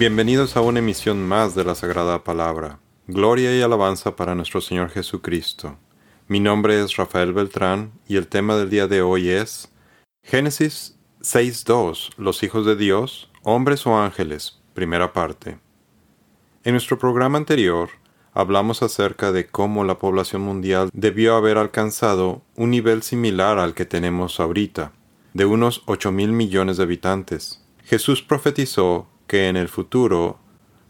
Bienvenidos a una emisión más de la Sagrada Palabra. Gloria y alabanza para nuestro Señor Jesucristo. Mi nombre es Rafael Beltrán y el tema del día de hoy es Génesis 6.2. Los hijos de Dios, hombres o ángeles. Primera parte. En nuestro programa anterior hablamos acerca de cómo la población mundial debió haber alcanzado un nivel similar al que tenemos ahorita, de unos 8 mil millones de habitantes. Jesús profetizó que en el futuro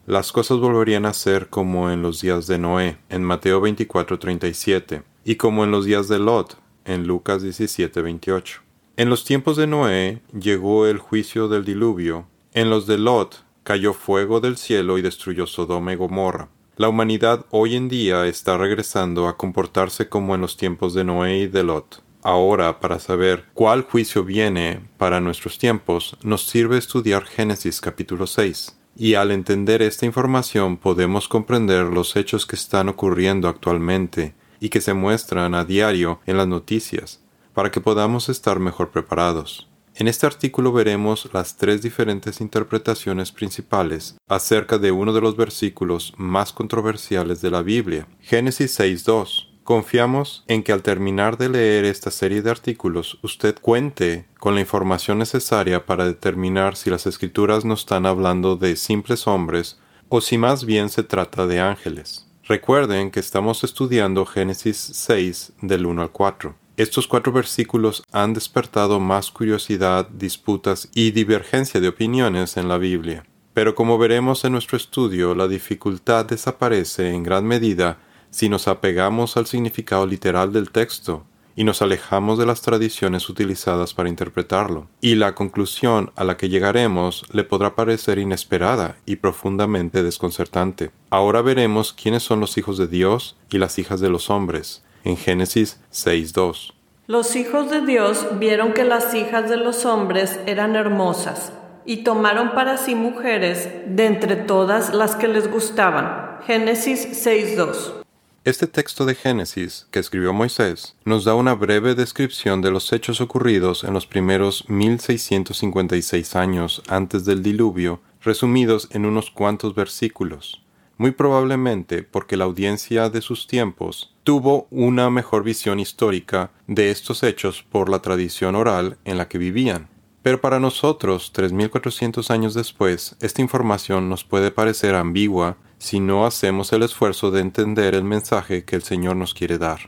las cosas volverían a ser como en los días de Noé, en Mateo 24:37, y como en los días de Lot, en Lucas 17:28. En los tiempos de Noé llegó el juicio del diluvio, en los de Lot cayó fuego del cielo y destruyó Sodoma y Gomorra. La humanidad hoy en día está regresando a comportarse como en los tiempos de Noé y de Lot. Ahora, para saber cuál juicio viene para nuestros tiempos, nos sirve estudiar Génesis capítulo 6. Y al entender esta información podemos comprender los hechos que están ocurriendo actualmente y que se muestran a diario en las noticias, para que podamos estar mejor preparados. En este artículo veremos las tres diferentes interpretaciones principales acerca de uno de los versículos más controversiales de la Biblia, Génesis 6.2 Confiamos en que al terminar de leer esta serie de artículos usted cuente con la información necesaria para determinar si las escrituras no están hablando de simples hombres o si más bien se trata de ángeles. Recuerden que estamos estudiando Génesis 6 del 1 al 4. Estos cuatro versículos han despertado más curiosidad, disputas y divergencia de opiniones en la Biblia. Pero como veremos en nuestro estudio, la dificultad desaparece en gran medida si nos apegamos al significado literal del texto y nos alejamos de las tradiciones utilizadas para interpretarlo. Y la conclusión a la que llegaremos le podrá parecer inesperada y profundamente desconcertante. Ahora veremos quiénes son los hijos de Dios y las hijas de los hombres, en Génesis 6.2. Los hijos de Dios vieron que las hijas de los hombres eran hermosas y tomaron para sí mujeres de entre todas las que les gustaban. Génesis 6.2. Este texto de Génesis que escribió Moisés nos da una breve descripción de los hechos ocurridos en los primeros 1656 años antes del diluvio, resumidos en unos cuantos versículos, muy probablemente porque la audiencia de sus tiempos tuvo una mejor visión histórica de estos hechos por la tradición oral en la que vivían. Pero para nosotros, 3.400 años después, esta información nos puede parecer ambigua si no hacemos el esfuerzo de entender el mensaje que el Señor nos quiere dar.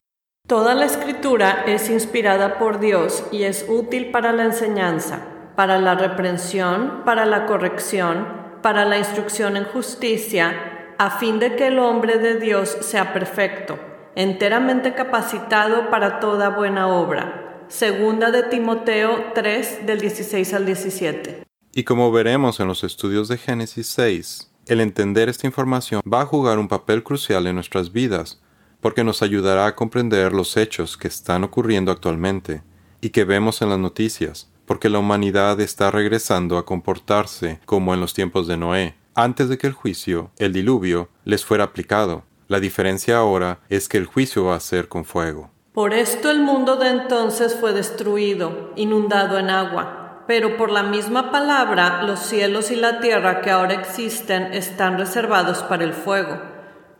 Toda la escritura es inspirada por Dios y es útil para la enseñanza, para la reprensión, para la corrección, para la instrucción en justicia, a fin de que el hombre de Dios sea perfecto, enteramente capacitado para toda buena obra. Segunda de Timoteo 3 del 16 al 17. Y como veremos en los estudios de Génesis 6, el entender esta información va a jugar un papel crucial en nuestras vidas, porque nos ayudará a comprender los hechos que están ocurriendo actualmente y que vemos en las noticias, porque la humanidad está regresando a comportarse como en los tiempos de Noé, antes de que el juicio, el diluvio, les fuera aplicado. La diferencia ahora es que el juicio va a ser con fuego. Por esto el mundo de entonces fue destruido, inundado en agua pero por la misma palabra los cielos y la tierra que ahora existen están reservados para el fuego,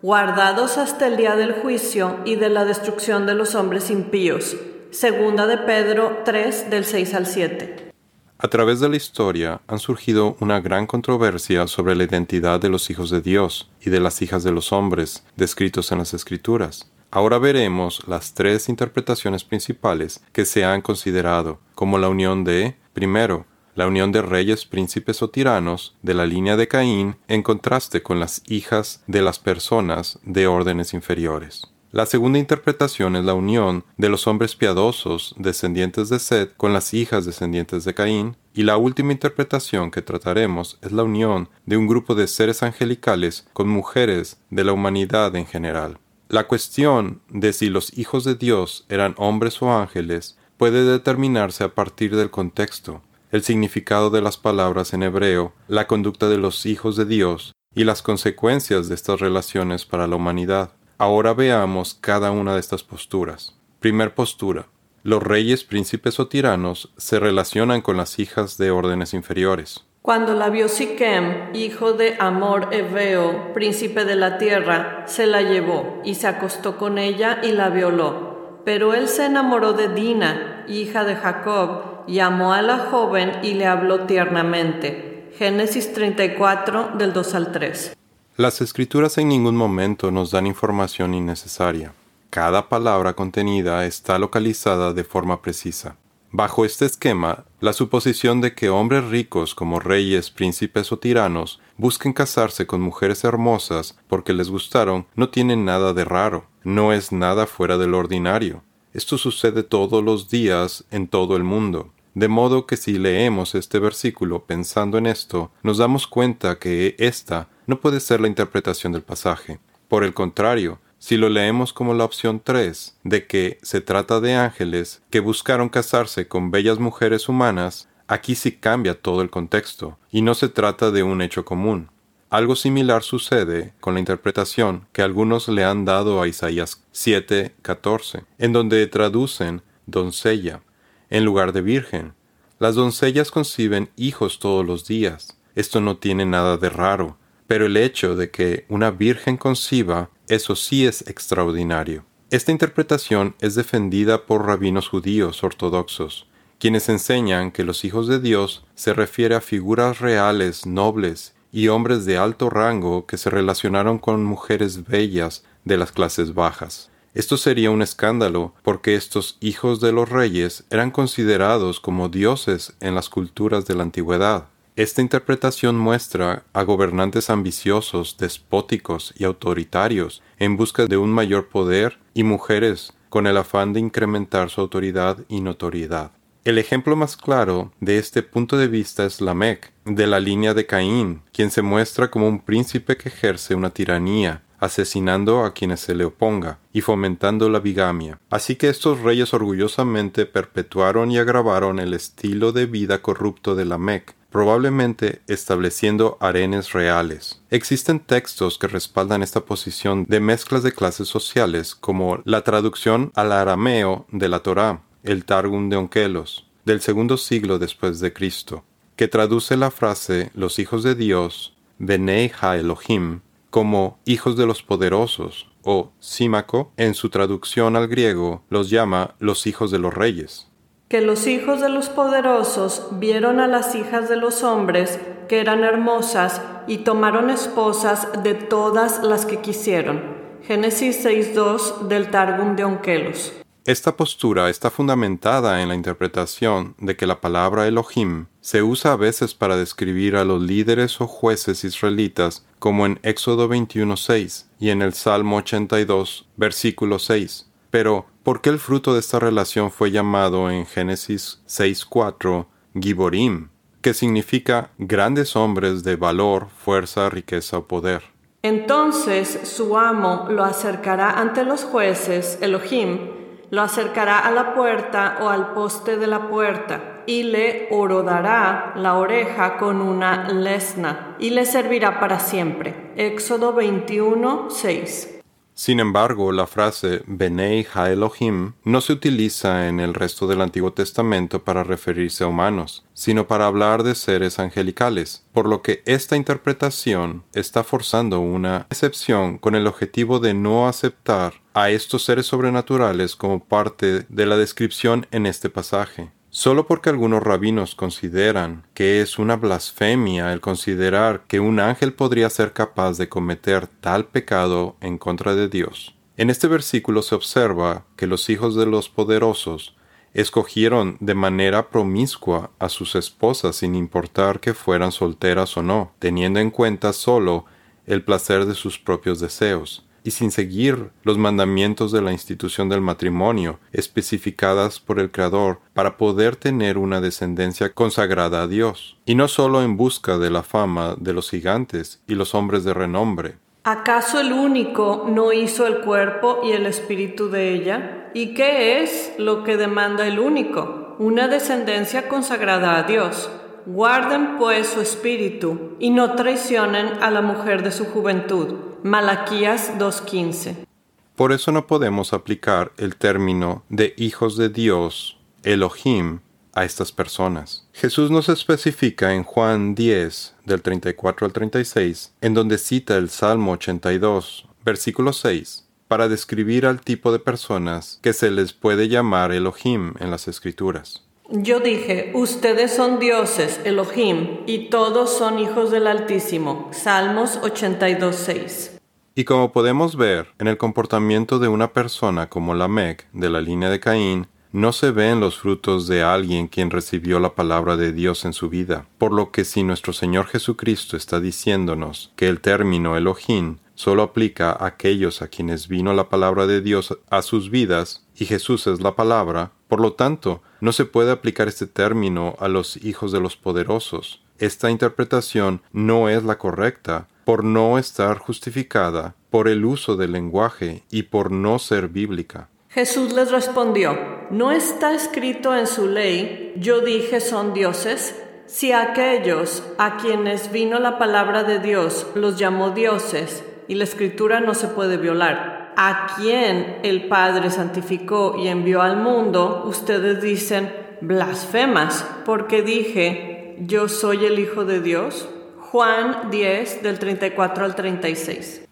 guardados hasta el día del juicio y de la destrucción de los hombres impíos. Segunda de Pedro 3 del 6 al 7. A través de la historia han surgido una gran controversia sobre la identidad de los hijos de Dios y de las hijas de los hombres descritos en las Escrituras. Ahora veremos las tres interpretaciones principales que se han considerado, como la unión de Primero, la unión de reyes, príncipes o tiranos de la línea de Caín en contraste con las hijas de las personas de órdenes inferiores. La segunda interpretación es la unión de los hombres piadosos, descendientes de Seth, con las hijas descendientes de Caín, y la última interpretación que trataremos es la unión de un grupo de seres angelicales con mujeres de la humanidad en general. La cuestión de si los hijos de Dios eran hombres o ángeles puede determinarse a partir del contexto, el significado de las palabras en hebreo, la conducta de los hijos de Dios y las consecuencias de estas relaciones para la humanidad. Ahora veamos cada una de estas posturas. Primer postura. Los reyes, príncipes o tiranos se relacionan con las hijas de órdenes inferiores. Cuando la vio Siquem, hijo de Amor Eveo, príncipe de la tierra, se la llevó y se acostó con ella y la violó. Pero él se enamoró de Dina, hija de Jacob, y amó a la joven y le habló tiernamente. Génesis 34 del 2 al 3. Las escrituras en ningún momento nos dan información innecesaria. Cada palabra contenida está localizada de forma precisa. Bajo este esquema, la suposición de que hombres ricos como reyes, príncipes o tiranos busquen casarse con mujeres hermosas porque les gustaron no tiene nada de raro, no es nada fuera del ordinario. Esto sucede todos los días en todo el mundo. De modo que si leemos este versículo pensando en esto, nos damos cuenta que esta no puede ser la interpretación del pasaje. Por el contrario, si lo leemos como la opción 3, de que se trata de ángeles que buscaron casarse con bellas mujeres humanas, aquí sí cambia todo el contexto, y no se trata de un hecho común. Algo similar sucede con la interpretación que algunos le han dado a Isaías 7:14, en donde traducen doncella en lugar de virgen. Las doncellas conciben hijos todos los días. Esto no tiene nada de raro, pero el hecho de que una virgen conciba eso sí es extraordinario. Esta interpretación es defendida por rabinos judíos ortodoxos, quienes enseñan que los hijos de Dios se refiere a figuras reales, nobles y hombres de alto rango que se relacionaron con mujeres bellas de las clases bajas. Esto sería un escándalo porque estos hijos de los reyes eran considerados como dioses en las culturas de la antigüedad. Esta interpretación muestra a gobernantes ambiciosos, despóticos y autoritarios en busca de un mayor poder y mujeres con el afán de incrementar su autoridad y notoriedad. El ejemplo más claro de este punto de vista es Lamec, de la línea de Caín, quien se muestra como un príncipe que ejerce una tiranía, asesinando a quienes se le oponga y fomentando la bigamia. Así que estos reyes orgullosamente perpetuaron y agravaron el estilo de vida corrupto de Lamec, probablemente estableciendo arenes reales. Existen textos que respaldan esta posición de mezclas de clases sociales, como la traducción al arameo de la Torá, el Targum de Onkelos, del segundo siglo después de Cristo, que traduce la frase los hijos de Dios, Benei Ha Elohim, como hijos de los poderosos, o Símaco, en su traducción al griego, los llama los hijos de los reyes que los hijos de los poderosos vieron a las hijas de los hombres que eran hermosas y tomaron esposas de todas las que quisieron. Génesis 6.2 del Targum de Onkelos. Esta postura está fundamentada en la interpretación de que la palabra Elohim se usa a veces para describir a los líderes o jueces israelitas, como en Éxodo 21.6 y en el Salmo 82, versículo 6. Pero ¿Por qué el fruto de esta relación fue llamado en Génesis 6.4 Giborim, que significa grandes hombres de valor, fuerza, riqueza o poder? Entonces su amo lo acercará ante los jueces, Elohim, lo acercará a la puerta o al poste de la puerta y le orodará la oreja con una lesna y le servirá para siempre. Éxodo 21, 6. Sin embargo, la frase Benei Ha Elohim no se utiliza en el resto del Antiguo Testamento para referirse a humanos, sino para hablar de seres angelicales, por lo que esta interpretación está forzando una excepción con el objetivo de no aceptar a estos seres sobrenaturales como parte de la descripción en este pasaje. Solo porque algunos rabinos consideran que es una blasfemia el considerar que un ángel podría ser capaz de cometer tal pecado en contra de Dios. En este versículo se observa que los hijos de los poderosos escogieron de manera promiscua a sus esposas sin importar que fueran solteras o no, teniendo en cuenta solo el placer de sus propios deseos y sin seguir los mandamientos de la institución del matrimonio especificadas por el Creador para poder tener una descendencia consagrada a Dios, y no solo en busca de la fama de los gigantes y los hombres de renombre. ¿Acaso el único no hizo el cuerpo y el espíritu de ella? ¿Y qué es lo que demanda el único? Una descendencia consagrada a Dios. Guarden pues su espíritu y no traicionen a la mujer de su juventud. Malaquías 2.15. Por eso no podemos aplicar el término de hijos de Dios, Elohim, a estas personas. Jesús nos especifica en Juan 10, del 34 al 36, en donde cita el Salmo 82, versículo 6, para describir al tipo de personas que se les puede llamar Elohim en las Escrituras. Yo dije, ustedes son dioses, Elohim, y todos son hijos del Altísimo. Salmos 82.6. Y como podemos ver en el comportamiento de una persona como Lamec, de la línea de Caín, no se ven los frutos de alguien quien recibió la palabra de Dios en su vida, por lo que si nuestro Señor Jesucristo está diciéndonos que el término Elohim solo aplica a aquellos a quienes vino la palabra de Dios a sus vidas, y Jesús es la palabra, por lo tanto, no se puede aplicar este término a los hijos de los poderosos. Esta interpretación no es la correcta, por no estar justificada por el uso del lenguaje y por no ser bíblica. Jesús les respondió, ¿no está escrito en su ley, yo dije son dioses? Si aquellos a quienes vino la palabra de Dios los llamó dioses, y la escritura no se puede violar, a quien el Padre santificó y envió al mundo, ustedes dicen blasfemas, porque dije, yo soy el Hijo de Dios. Juan 10 del 34 al 36.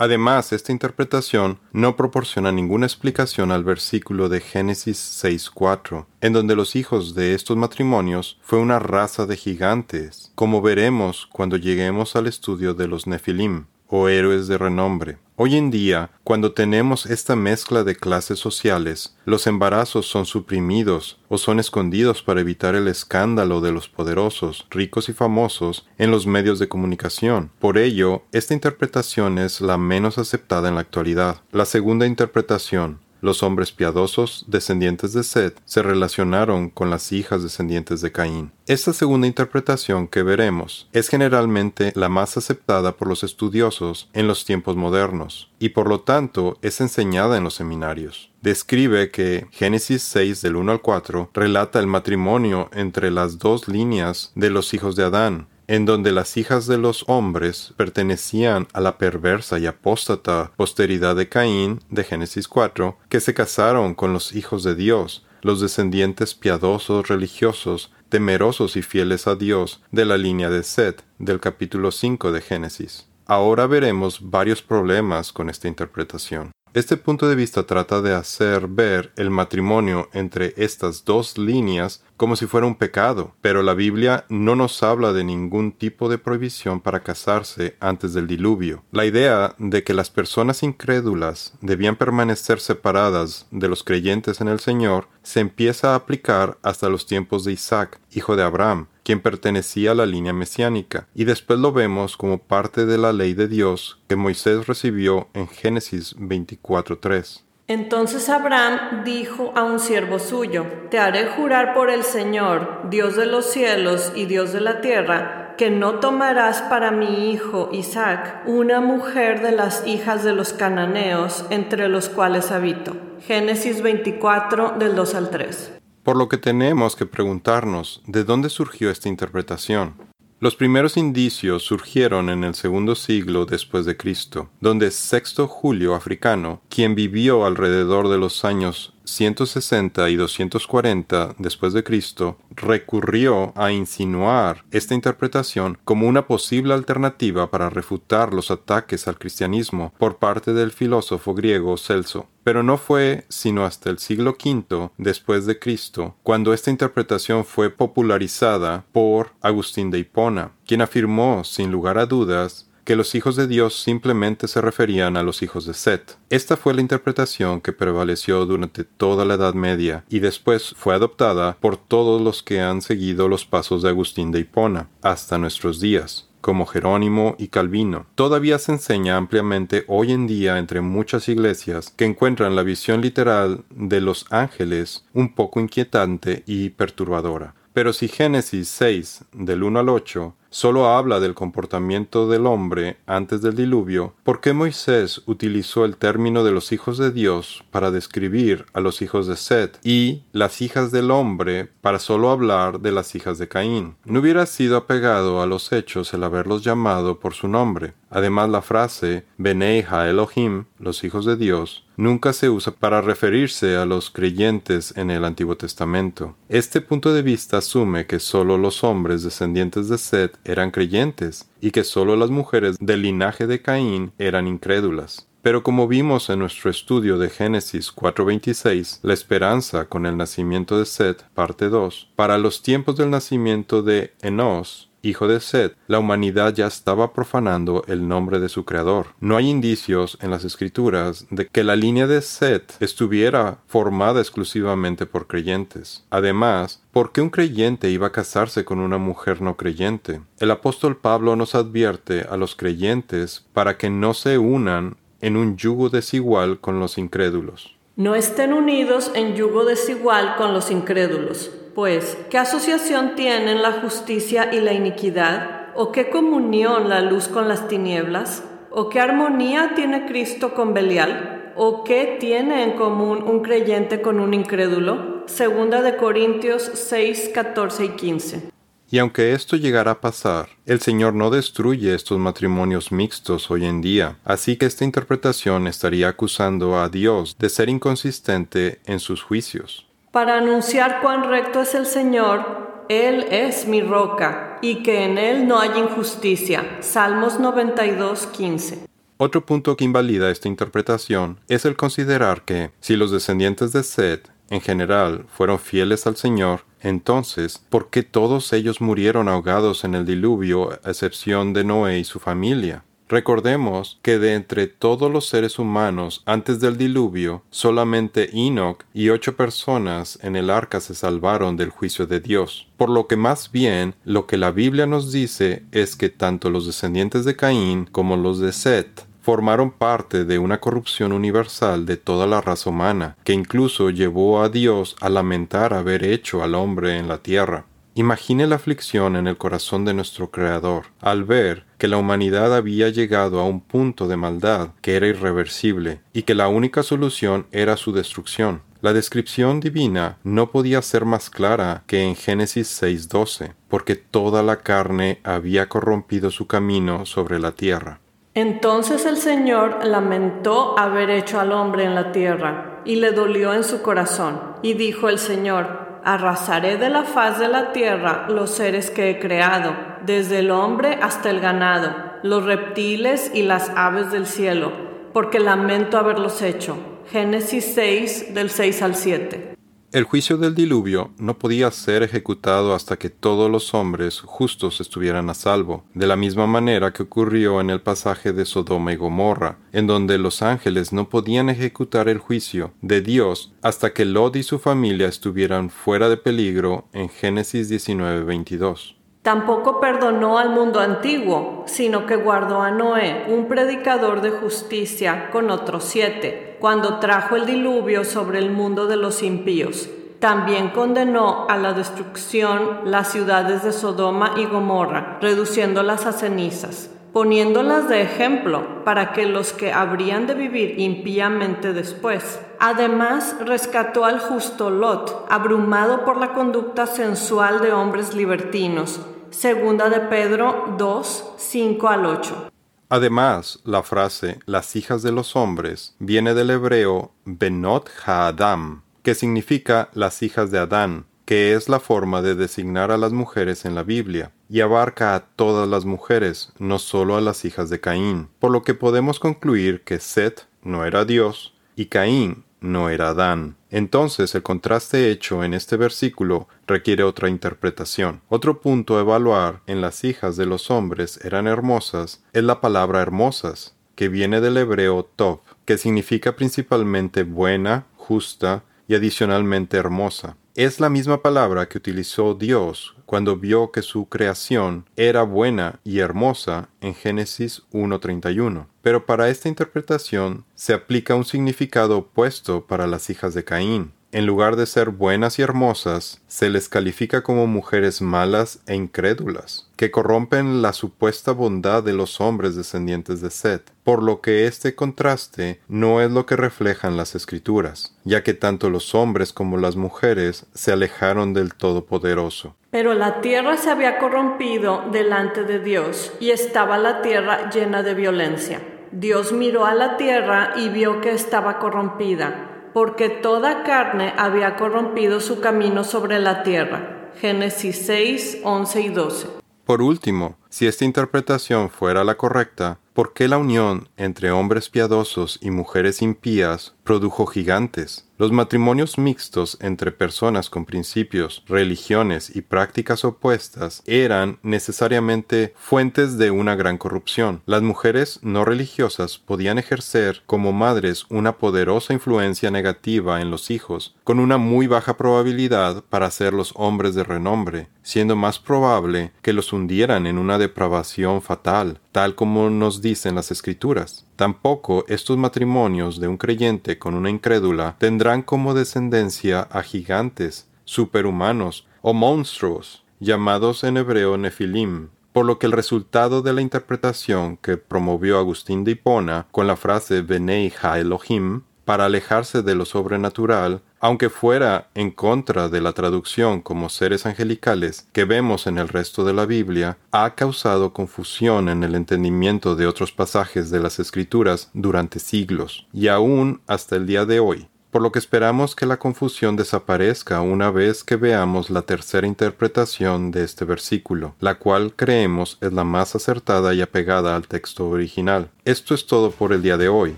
Además, esta interpretación no proporciona ninguna explicación al versículo de Génesis 6.4, en donde los hijos de estos matrimonios fue una raza de gigantes, como veremos cuando lleguemos al estudio de los Nefilim o héroes de renombre. Hoy en día, cuando tenemos esta mezcla de clases sociales, los embarazos son suprimidos o son escondidos para evitar el escándalo de los poderosos, ricos y famosos en los medios de comunicación. Por ello, esta interpretación es la menos aceptada en la actualidad. La segunda interpretación, los hombres piadosos, descendientes de Seth, se relacionaron con las hijas descendientes de Caín. Esta segunda interpretación que veremos es generalmente la más aceptada por los estudiosos en los tiempos modernos, y por lo tanto es enseñada en los seminarios. Describe que Génesis 6 del 1 al 4 relata el matrimonio entre las dos líneas de los hijos de Adán, en donde las hijas de los hombres pertenecían a la perversa y apóstata posteridad de Caín de Génesis 4, que se casaron con los hijos de Dios, los descendientes piadosos religiosos, temerosos y fieles a Dios de la línea de Seth del capítulo 5 de Génesis. Ahora veremos varios problemas con esta interpretación. Este punto de vista trata de hacer ver el matrimonio entre estas dos líneas como si fuera un pecado, pero la Biblia no nos habla de ningún tipo de prohibición para casarse antes del diluvio. La idea de que las personas incrédulas debían permanecer separadas de los creyentes en el Señor se empieza a aplicar hasta los tiempos de Isaac, hijo de Abraham, quien pertenecía a la línea mesiánica, y después lo vemos como parte de la ley de Dios que Moisés recibió en Génesis 24.3. Entonces Abraham dijo a un siervo suyo, Te haré jurar por el Señor, Dios de los cielos y Dios de la tierra, que no tomarás para mi hijo Isaac una mujer de las hijas de los cananeos entre los cuales habito. Génesis 24 del 2 al 3. Por lo que tenemos que preguntarnos, ¿de dónde surgió esta interpretación? Los primeros indicios surgieron en el segundo siglo después de Cristo, donde Sexto Julio Africano, quien vivió alrededor de los años 160 y 240 después de Cristo, recurrió a insinuar esta interpretación como una posible alternativa para refutar los ataques al cristianismo por parte del filósofo griego Celso. Pero no fue sino hasta el siglo V después de Cristo cuando esta interpretación fue popularizada por Agustín de Hipona, quien afirmó sin lugar a dudas que los hijos de Dios simplemente se referían a los hijos de Set. Esta fue la interpretación que prevaleció durante toda la Edad Media y después fue adoptada por todos los que han seguido los pasos de Agustín de Hipona hasta nuestros días como Jerónimo y Calvino. Todavía se enseña ampliamente hoy en día entre muchas iglesias que encuentran la visión literal de los ángeles un poco inquietante y perturbadora. Pero si Génesis 6 del 1 al 8 solo habla del comportamiento del hombre antes del diluvio, ¿por qué Moisés utilizó el término de los hijos de Dios para describir a los hijos de Set y las hijas del hombre para solo hablar de las hijas de Caín? No hubiera sido apegado a los hechos el haberlos llamado por su nombre. Además, la frase Benei Elohim, los hijos de Dios, nunca se usa para referirse a los creyentes en el Antiguo Testamento. Este punto de vista asume que solo los hombres descendientes de Seth eran creyentes y que solo las mujeres del linaje de Caín eran incrédulas. Pero como vimos en nuestro estudio de Génesis 4:26, la esperanza con el nacimiento de Seth, parte 2, para los tiempos del nacimiento de Enos, hijo de Seth, la humanidad ya estaba profanando el nombre de su creador. No hay indicios en las escrituras de que la línea de Seth estuviera formada exclusivamente por creyentes. Además, ¿por qué un creyente iba a casarse con una mujer no creyente? El apóstol Pablo nos advierte a los creyentes para que no se unan en un yugo desigual con los incrédulos. No estén unidos en yugo desigual con los incrédulos pues, ¿qué asociación tienen la justicia y la iniquidad? ¿O qué comunión la luz con las tinieblas? ¿O qué armonía tiene Cristo con Belial? ¿O qué tiene en común un creyente con un incrédulo? Segunda de Corintios 6, 14 y 15. Y aunque esto llegara a pasar, el Señor no destruye estos matrimonios mixtos hoy en día, así que esta interpretación estaría acusando a Dios de ser inconsistente en sus juicios para anunciar cuán recto es el Señor, Él es mi roca, y que en Él no hay injusticia. Salmos 92, 15. Otro punto que invalida esta interpretación es el considerar que, si los descendientes de Seth, en general, fueron fieles al Señor, entonces, ¿por qué todos ellos murieron ahogados en el diluvio, a excepción de Noé y su familia? Recordemos que de entre todos los seres humanos antes del diluvio, solamente Enoch y ocho personas en el arca se salvaron del juicio de Dios. Por lo que más bien lo que la Biblia nos dice es que tanto los descendientes de Caín como los de Seth formaron parte de una corrupción universal de toda la raza humana, que incluso llevó a Dios a lamentar haber hecho al hombre en la tierra. Imagine la aflicción en el corazón de nuestro Creador al ver que la humanidad había llegado a un punto de maldad que era irreversible y que la única solución era su destrucción. La descripción divina no podía ser más clara que en Génesis 6:12, porque toda la carne había corrompido su camino sobre la tierra. Entonces el Señor lamentó haber hecho al hombre en la tierra, y le dolió en su corazón, y dijo el Señor, arrasaré de la faz de la tierra los seres que he creado, desde el hombre hasta el ganado, los reptiles y las aves del cielo, porque lamento haberlos hecho. Génesis 6 del 6 al 7. El juicio del diluvio no podía ser ejecutado hasta que todos los hombres justos estuvieran a salvo, de la misma manera que ocurrió en el pasaje de Sodoma y Gomorra, en donde los ángeles no podían ejecutar el juicio de Dios hasta que Lot y su familia estuvieran fuera de peligro en Génesis 19:22. Tampoco perdonó al mundo antiguo, sino que guardó a Noé, un predicador de justicia, con otros siete, cuando trajo el diluvio sobre el mundo de los impíos. También condenó a la destrucción las ciudades de Sodoma y Gomorra, reduciéndolas a cenizas, poniéndolas de ejemplo para que los que habrían de vivir impíamente después. Además, rescató al justo Lot, abrumado por la conducta sensual de hombres libertinos, Segunda de Pedro 2, 5 al 8. Además, la frase las hijas de los hombres viene del hebreo Benot Haadam, que significa las hijas de Adán, que es la forma de designar a las mujeres en la Biblia, y abarca a todas las mujeres, no solo a las hijas de Caín, por lo que podemos concluir que Set no era Dios y Caín no era Adán. Entonces el contraste hecho en este versículo requiere otra interpretación. Otro punto a evaluar en las hijas de los hombres eran hermosas es la palabra hermosas, que viene del hebreo tov, que significa principalmente buena, justa y adicionalmente hermosa. Es la misma palabra que utilizó Dios cuando vio que su creación era buena y hermosa en Génesis 1.31. Pero para esta interpretación se aplica un significado opuesto para las hijas de Caín. En lugar de ser buenas y hermosas, se les califica como mujeres malas e incrédulas, que corrompen la supuesta bondad de los hombres descendientes de Seth, por lo que este contraste no es lo que reflejan las escrituras, ya que tanto los hombres como las mujeres se alejaron del Todopoderoso. Pero la tierra se había corrompido delante de Dios, y estaba la tierra llena de violencia. Dios miró a la tierra y vio que estaba corrompida porque toda carne había corrompido su camino sobre la tierra. Génesis 6, 11 y 12. Por último, si esta interpretación fuera la correcta, ¿por qué la unión entre hombres piadosos y mujeres impías produjo gigantes? Los matrimonios mixtos entre personas con principios, religiones y prácticas opuestas eran necesariamente fuentes de una gran corrupción. Las mujeres no religiosas podían ejercer como madres una poderosa influencia negativa en los hijos, con una muy baja probabilidad para ser los hombres de renombre, siendo más probable que los hundieran en una depravación fatal, tal como nos dicen las escrituras. Tampoco estos matrimonios de un creyente con una incrédula tendrán como descendencia a gigantes, superhumanos o monstruos, llamados en hebreo nefilim, por lo que el resultado de la interpretación que promovió Agustín de Hipona con la frase Benei ha Elohim para alejarse de lo sobrenatural, aunque fuera en contra de la traducción como seres angelicales que vemos en el resto de la Biblia, ha causado confusión en el entendimiento de otros pasajes de las Escrituras durante siglos, y aún hasta el día de hoy por lo que esperamos que la confusión desaparezca una vez que veamos la tercera interpretación de este versículo, la cual creemos es la más acertada y apegada al texto original. Esto es todo por el día de hoy.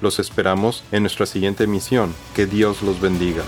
Los esperamos en nuestra siguiente emisión. Que Dios los bendiga.